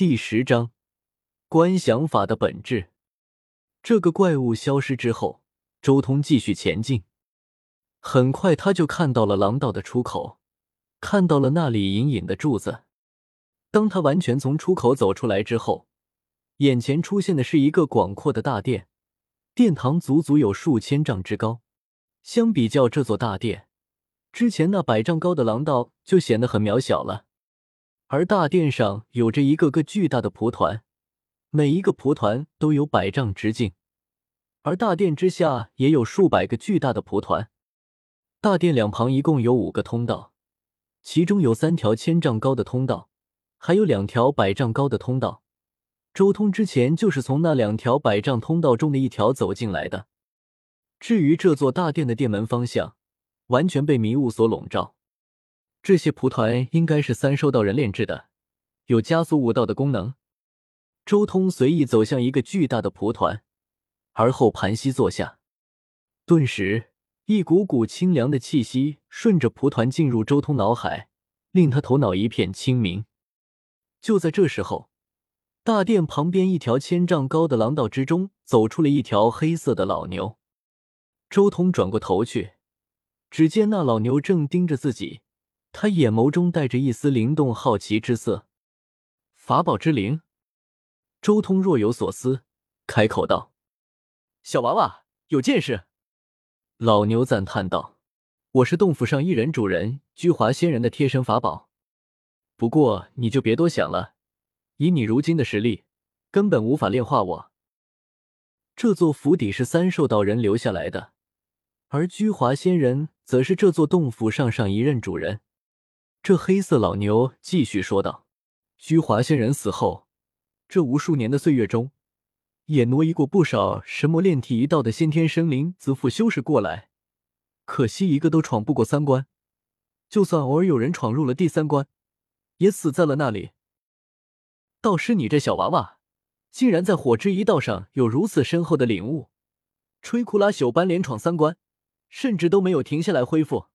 第十章，观想法的本质。这个怪物消失之后，周通继续前进。很快，他就看到了廊道的出口，看到了那里隐隐的柱子。当他完全从出口走出来之后，眼前出现的是一个广阔的大殿，殿堂足足有数千丈之高。相比较这座大殿，之前那百丈高的廊道就显得很渺小了。而大殿上有着一个个巨大的蒲团，每一个蒲团都有百丈直径，而大殿之下也有数百个巨大的蒲团。大殿两旁一共有五个通道，其中有三条千丈高的通道，还有两条百丈高的通道。周通之前就是从那两条百丈通道中的一条走进来的。至于这座大殿的殿门方向，完全被迷雾所笼罩。这些蒲团应该是三兽道人炼制的，有加速武道的功能。周通随意走向一个巨大的蒲团，而后盘膝坐下。顿时，一股股清凉的气息顺着蒲团进入周通脑海，令他头脑一片清明。就在这时候，大殿旁边一条千丈高的廊道之中，走出了一条黑色的老牛。周通转过头去，只见那老牛正盯着自己，他眼眸中带着一丝灵动好奇之色。法宝之灵，周通若有所思，开口道：“小娃娃有见识。”老牛赞叹道：“我是洞府上一人主人居华仙人的贴身法宝，不过你就别多想了，以你如今的实力，根本无法炼化我。这座府邸是三兽道人留下来的。”而居华仙人则是这座洞府上上一任主人。这黑色老牛继续说道：“居华仙人死后，这无数年的岁月中，也挪移过不少神魔炼体一道的先天生灵子府修士过来，可惜一个都闯不过三关。就算偶尔有人闯入了第三关，也死在了那里。倒是你这小娃娃，竟然在火之一道上有如此深厚的领悟，吹枯拉朽般连闯三关。”甚至都没有停下来恢复，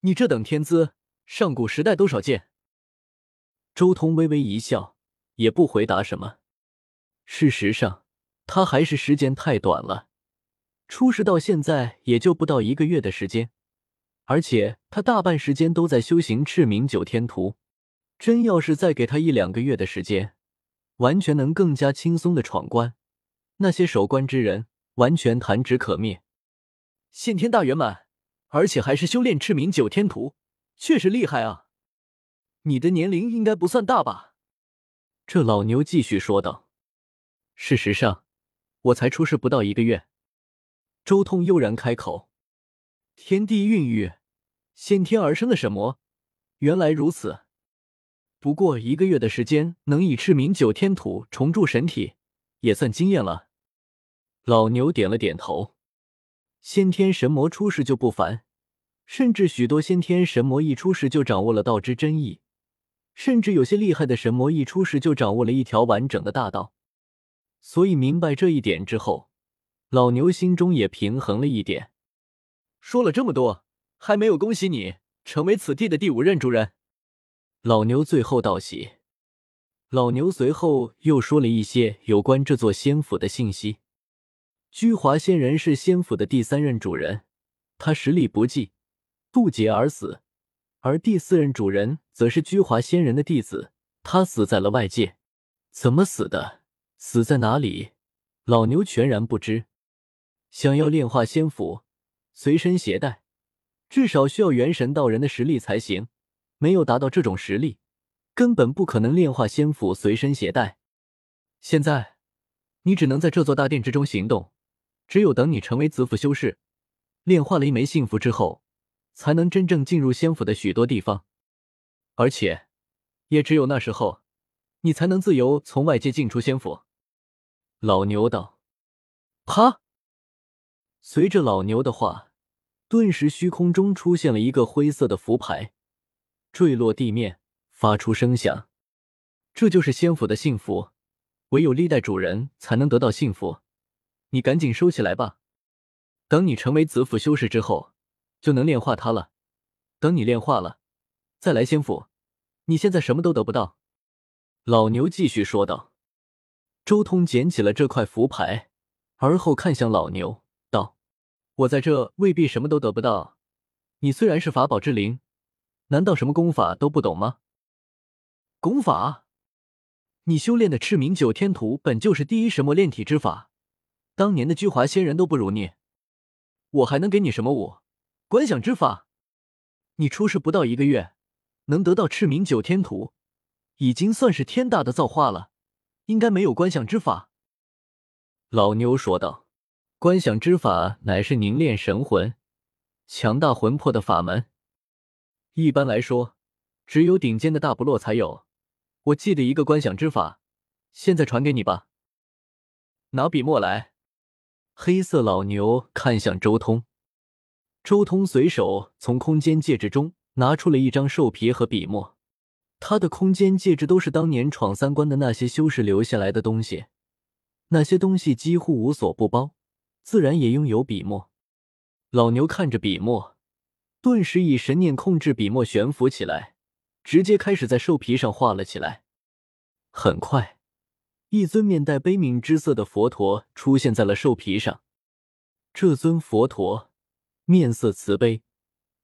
你这等天资，上古时代都少见。周通微微一笑，也不回答什么。事实上，他还是时间太短了，出世到现在也就不到一个月的时间，而且他大半时间都在修行赤明九天图。真要是再给他一两个月的时间，完全能更加轻松的闯关，那些守关之人完全弹指可灭。先天大圆满，而且还是修炼赤明九天图，确实厉害啊！你的年龄应该不算大吧？这老牛继续说道。事实上，我才出世不到一个月。周通悠然开口：“天地孕育，先天而生的神魔，原来如此。不过一个月的时间，能以赤冥九天土重铸神体，也算惊艳了。”老牛点了点头。先天神魔出世就不凡，甚至许多先天神魔一出世就掌握了道之真意，甚至有些厉害的神魔一出世就掌握了一条完整的大道。所以明白这一点之后，老牛心中也平衡了一点。说了这么多，还没有恭喜你成为此地的第五任主人。老牛最后道喜。老牛随后又说了一些有关这座仙府的信息。居华仙人是仙府的第三任主人，他实力不济，渡劫而死；而第四任主人则是居华仙人的弟子，他死在了外界。怎么死的？死在哪里？老牛全然不知。想要炼化仙府，随身携带，至少需要元神道人的实力才行。没有达到这种实力，根本不可能炼化仙府随身携带。现在，你只能在这座大殿之中行动。只有等你成为子府修士，炼化了一枚幸福之后，才能真正进入仙府的许多地方，而且，也只有那时候，你才能自由从外界进出仙府。老牛道：“啪！”随着老牛的话，顿时虚空中出现了一个灰色的符牌，坠落地面，发出声响。这就是仙府的幸福，唯有历代主人才能得到幸福。你赶紧收起来吧，等你成为子府修士之后，就能炼化它了。等你炼化了，再来仙府。你现在什么都得不到。老牛继续说道。周通捡起了这块符牌，而后看向老牛，道：“我在这未必什么都得不到。你虽然是法宝之灵，难道什么功法都不懂吗？功法？你修炼的赤明九天图本就是第一神魔炼体之法，当年的居华仙人都不如你，我还能给你什么武？观想之法？你出世不到一个月，能得到赤明九天图，已经算是天大的造化了。”应该没有观想之法，老牛说道：“观想之法乃是凝练神魂、强大魂魄的法门。一般来说，只有顶尖的大部落才有。我记得一个观想之法，现在传给你吧。拿笔墨来。”黑色老牛看向周通，周通随手从空间戒指中拿出了一张兽皮和笔墨。他的空间戒指都是当年闯三关的那些修士留下来的东西，那些东西几乎无所不包，自然也拥有笔墨。老牛看着笔墨，顿时以神念控制笔墨悬浮起来，直接开始在兽皮上画了起来。很快，一尊面带悲悯之色的佛陀出现在了兽皮上。这尊佛陀面色慈悲，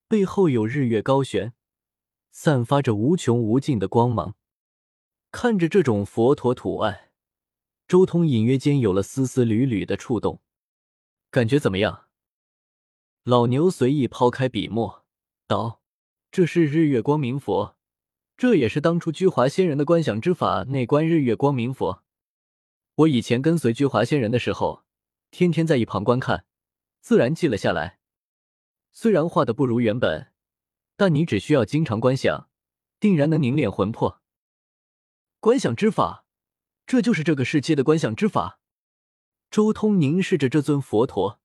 背后有日月高悬。散发着无穷无尽的光芒，看着这种佛陀图案，周通隐约间有了丝丝缕缕的触动，感觉怎么样？老牛随意抛开笔墨，道：“这是日月光明佛，这也是当初居华仙人的观想之法内观日月光明佛。我以前跟随居华仙人的时候，天天在一旁观看，自然记了下来。虽然画的不如原本。”但你只需要经常观想，定然能凝练魂魄。观想之法，这就是这个世界的观想之法。周通凝视着这尊佛陀，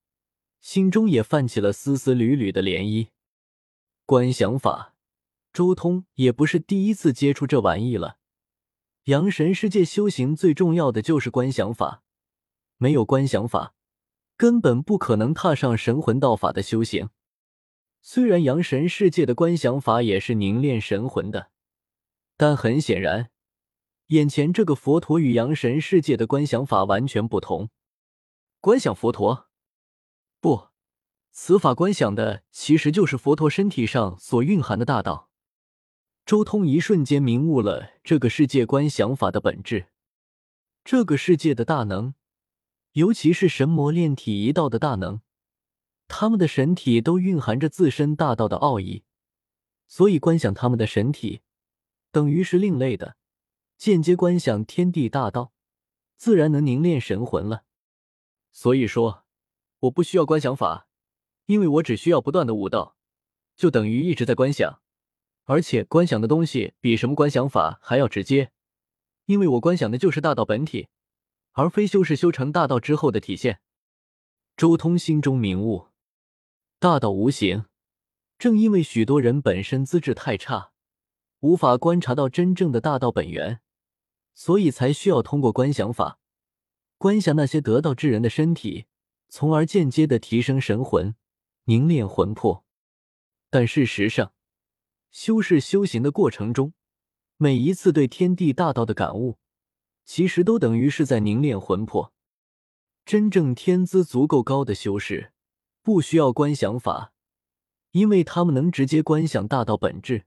心中也泛起了丝丝缕缕的涟漪。观想法，周通也不是第一次接触这玩意了。阳神世界修行最重要的就是观想法，没有观想法，根本不可能踏上神魂道法的修行。虽然阳神世界的观想法也是凝练神魂的，但很显然，眼前这个佛陀与阳神世界的观想法完全不同。观想佛陀，不，此法观想的其实就是佛陀身体上所蕴含的大道。周通一瞬间明悟了这个世界观想法的本质。这个世界的大能，尤其是神魔炼体一道的大能。他们的神体都蕴含着自身大道的奥义，所以观想他们的神体，等于是另类的，间接观想天地大道，自然能凝练神魂了。所以说，我不需要观想法，因为我只需要不断的悟道，就等于一直在观想，而且观想的东西比什么观想法还要直接，因为我观想的就是大道本体，而非修士修成大道之后的体现。周通心中明悟。大道无形，正因为许多人本身资质太差，无法观察到真正的大道本源，所以才需要通过观想法，观想那些得道之人的身体，从而间接的提升神魂，凝练魂魄。但事实上，修士修行的过程中，每一次对天地大道的感悟，其实都等于是在凝练魂魄。真正天资足够高的修士。不需要观想法，因为他们能直接观想大道本质。